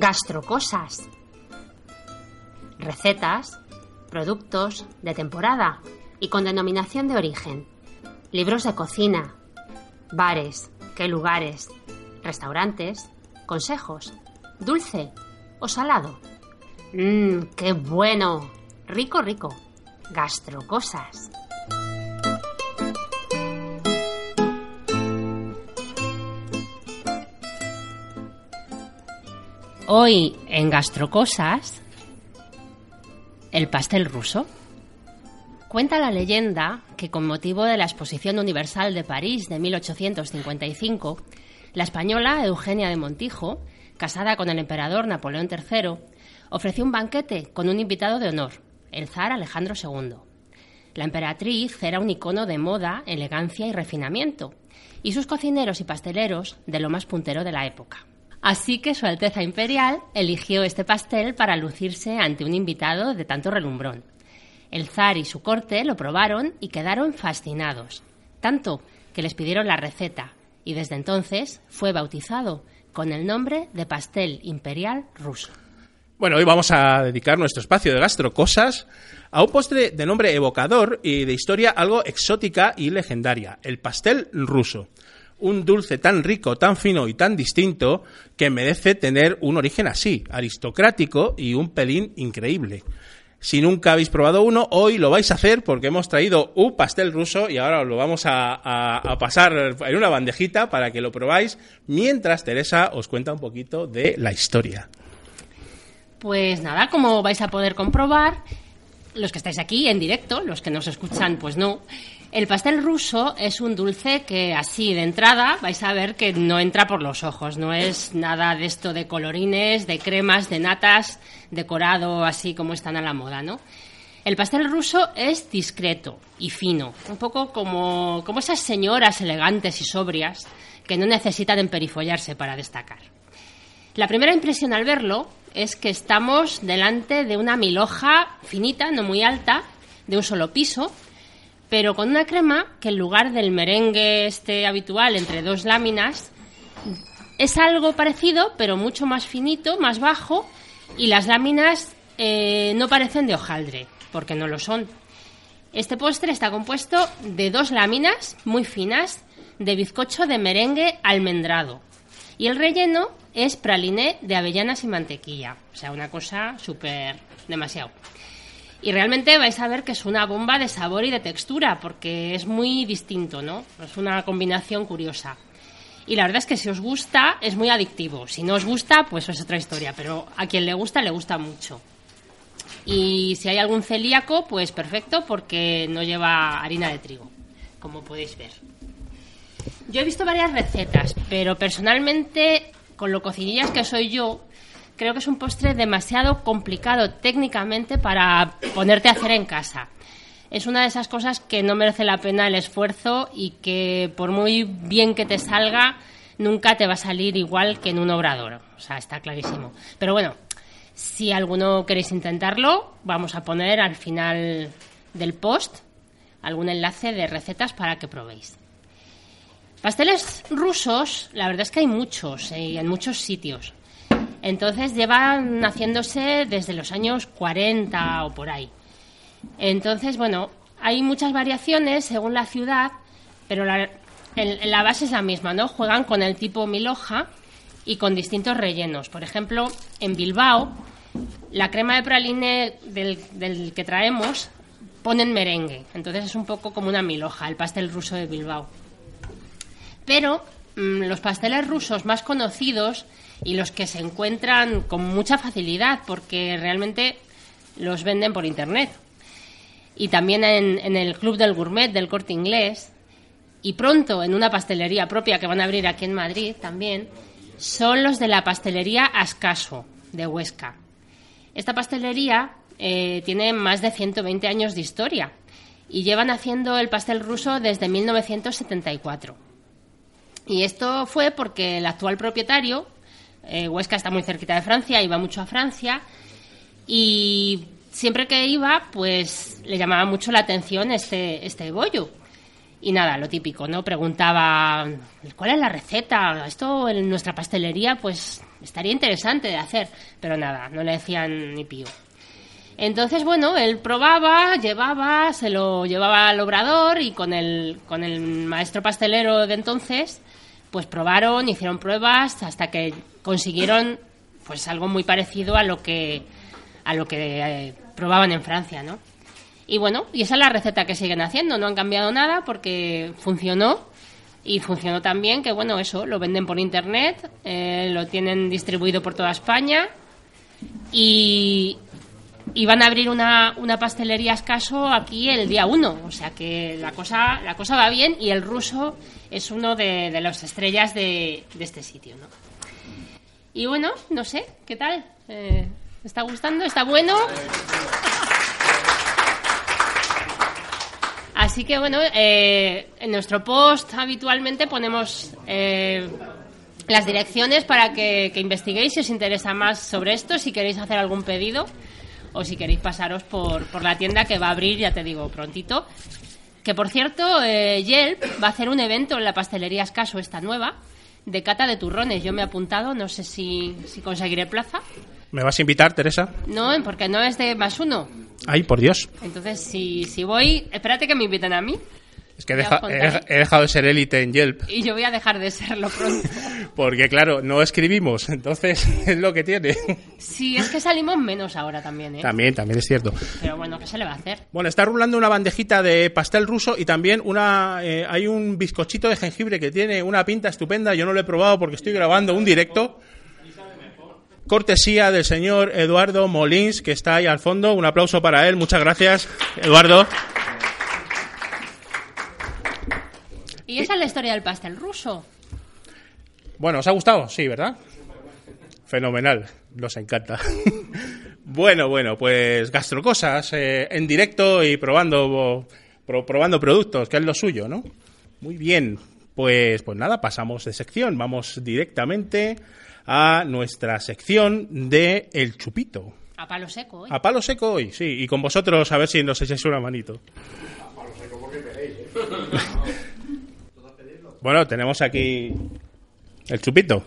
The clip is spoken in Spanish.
Gastrocosas. Recetas, productos de temporada y con denominación de origen. Libros de cocina, bares, qué lugares, restaurantes, consejos, dulce o salado. Mmm, qué bueno. Rico, rico. Gastrocosas. Hoy en Gastrocosas, el pastel ruso. Cuenta la leyenda que con motivo de la Exposición Universal de París de 1855, la española Eugenia de Montijo, casada con el emperador Napoleón III, ofreció un banquete con un invitado de honor, el zar Alejandro II. La emperatriz era un icono de moda, elegancia y refinamiento, y sus cocineros y pasteleros de lo más puntero de la época. Así que Su Alteza Imperial eligió este pastel para lucirse ante un invitado de tanto relumbrón. El zar y su corte lo probaron y quedaron fascinados, tanto que les pidieron la receta, y desde entonces fue bautizado con el nombre de pastel imperial ruso. Bueno, hoy vamos a dedicar nuestro espacio de gastrocosas a un postre de nombre evocador y de historia algo exótica y legendaria, el pastel ruso un dulce tan rico, tan fino y tan distinto que merece tener un origen así, aristocrático y un pelín increíble. Si nunca habéis probado uno, hoy lo vais a hacer porque hemos traído un pastel ruso y ahora os lo vamos a, pasar en una bandejita para que lo probáis, mientras Teresa os cuenta un poquito de la historia. Pues nada, como vais a poder comprobar, los que estáis aquí en directo, los que nos escuchan, pues no. El pastel ruso es un dulce que así de entrada vais a ver que no entra por los ojos, no es nada de esto de colorines, de cremas, de natas, decorado así como están a la moda, ¿no? El pastel ruso es discreto y fino, un poco como, como esas señoras elegantes y sobrias que no necesitan emperifollarse para destacar. La primera impresión al verlo es que estamos delante de una milhoja finita, no muy alta, de un solo piso, pero con una crema que en lugar del merengue este habitual entre dos láminas, es algo parecido, pero mucho más finito, más bajo, y las láminas eh, no parecen de hojaldre, porque no lo son. Este postre está compuesto de dos láminas muy finas de bizcocho de merengue almendrado. Y el relleno es praliné de avellanas y mantequilla. O sea, una cosa súper demasiado. Y realmente vais a ver que es una bomba de sabor y de textura, porque es muy distinto, ¿no? Es una combinación curiosa. Y la verdad es que si os gusta, es muy adictivo. Si no os gusta, pues es otra historia. Pero a quien le gusta, le gusta mucho. Y si hay algún celíaco, pues perfecto, porque no lleva harina de trigo, como podéis ver. Yo he visto varias recetas, pero personalmente, con lo cocinillas que soy yo, creo que es un postre demasiado complicado técnicamente para ponerte a hacer en casa. Es una de esas cosas que no merece la pena el esfuerzo y que por muy bien que te salga, nunca te va a salir igual que en un obrador. O sea, está clarísimo. Pero bueno, si alguno queréis intentarlo, vamos a poner al final del post algún enlace de recetas para que probéis. Pasteles rusos, la verdad es que hay muchos eh, en muchos sitios. Entonces llevan haciéndose desde los años 40 o por ahí. Entonces, bueno, hay muchas variaciones según la ciudad, pero la, la base es la misma, ¿no? Juegan con el tipo milhoja y con distintos rellenos. Por ejemplo, en Bilbao, la crema de praline del, del que traemos ponen merengue. Entonces es un poco como una milhoja, el pastel ruso de Bilbao. Pero los pasteles rusos más conocidos y los que se encuentran con mucha facilidad porque realmente los venden por internet. Y también en, el Club del Gourmet del Corte Inglés y pronto en una pastelería propia que van a abrir aquí en Madrid también, son los de la pastelería Ascaso de Huesca. Esta pastelería eh, tiene más de 120 años de historia y llevan haciendo el pastel ruso desde 1974. Y esto fue porque el actual propietario, eh, Huesca está muy cerquita de Francia, iba mucho a Francia y siempre que iba, pues le llamaba mucho la atención este, este bollo. Y nada, lo típico, ¿no? Preguntaba, ¿cuál es la receta? Esto en nuestra pastelería, pues estaría interesante de hacer, pero nada, no le decían ni pío. Entonces, bueno, él probaba, llevaba, se lo llevaba al obrador y con el, con el maestro pastelero de entonces, pues probaron, hicieron pruebas hasta que consiguieron pues algo muy parecido a lo que a lo que eh, probaban en Francia, ¿no? Y bueno, y esa es la receta que siguen haciendo, no han cambiado nada porque funcionó y funcionó también que bueno, eso, lo venden por internet, eh, lo tienen distribuido por toda España y, y van a abrir una, una pastelería escaso aquí el día 1, o sea que la cosa la cosa va bien y el ruso es uno de, de las estrellas de, este sitio, ¿no? Y bueno, no sé, ¿qué tal? Eh, ¿Está gustando? ¿Está bueno? Así que bueno, eh, en nuestro post habitualmente ponemos eh, las direcciones para que, que investiguéis si os interesa más sobre esto, si queréis hacer algún pedido o si queréis pasaros por, por la tienda que va a abrir, ya te digo, prontito. Que por cierto, eh, Yelp va a hacer un evento en la pastelería Escaso, esta nueva, de cata de turrones. Yo me he apuntado, no sé si, si conseguiré plaza. ¿Me vas a invitar, Teresa? No, porque no es de más uno. Ay, por Dios. Entonces, si, si voy, espérate que me inviten a mí. Es que he, deja- he- he dejado de ser élite en Yelp. Y yo voy a dejar de serlo pronto. Porque, claro, no escribimos. Entonces, es lo que tiene. Sí, es que salimos menos ahora también, ¿eh? También, también es cierto. Pero bueno, ¿qué se le va a hacer? Bueno, está rulando una bandejita de pastel ruso y también una eh, hay un bizcochito de jengibre que tiene una pinta estupenda. Yo no lo he probado porque estoy grabando un directo. Cortesía del señor Eduardo Molins, que está ahí al fondo. Un aplauso para él. Muchas gracias, Eduardo. Y esa es la historia del pastel ruso. Bueno, ¿os ha gustado? Sí, ¿verdad? Fenomenal, nos encanta. bueno, bueno, pues gastrocosas eh, en directo y probando pro- probando productos, que es lo suyo, ¿no? Muy bien, pues pues nada, pasamos de sección, vamos directamente a nuestra sección de el chupito. A palo seco, ¿eh? A palo seco hoy, sí, y con vosotros a ver si nos echáis una manito. Bueno, tenemos aquí el chupito.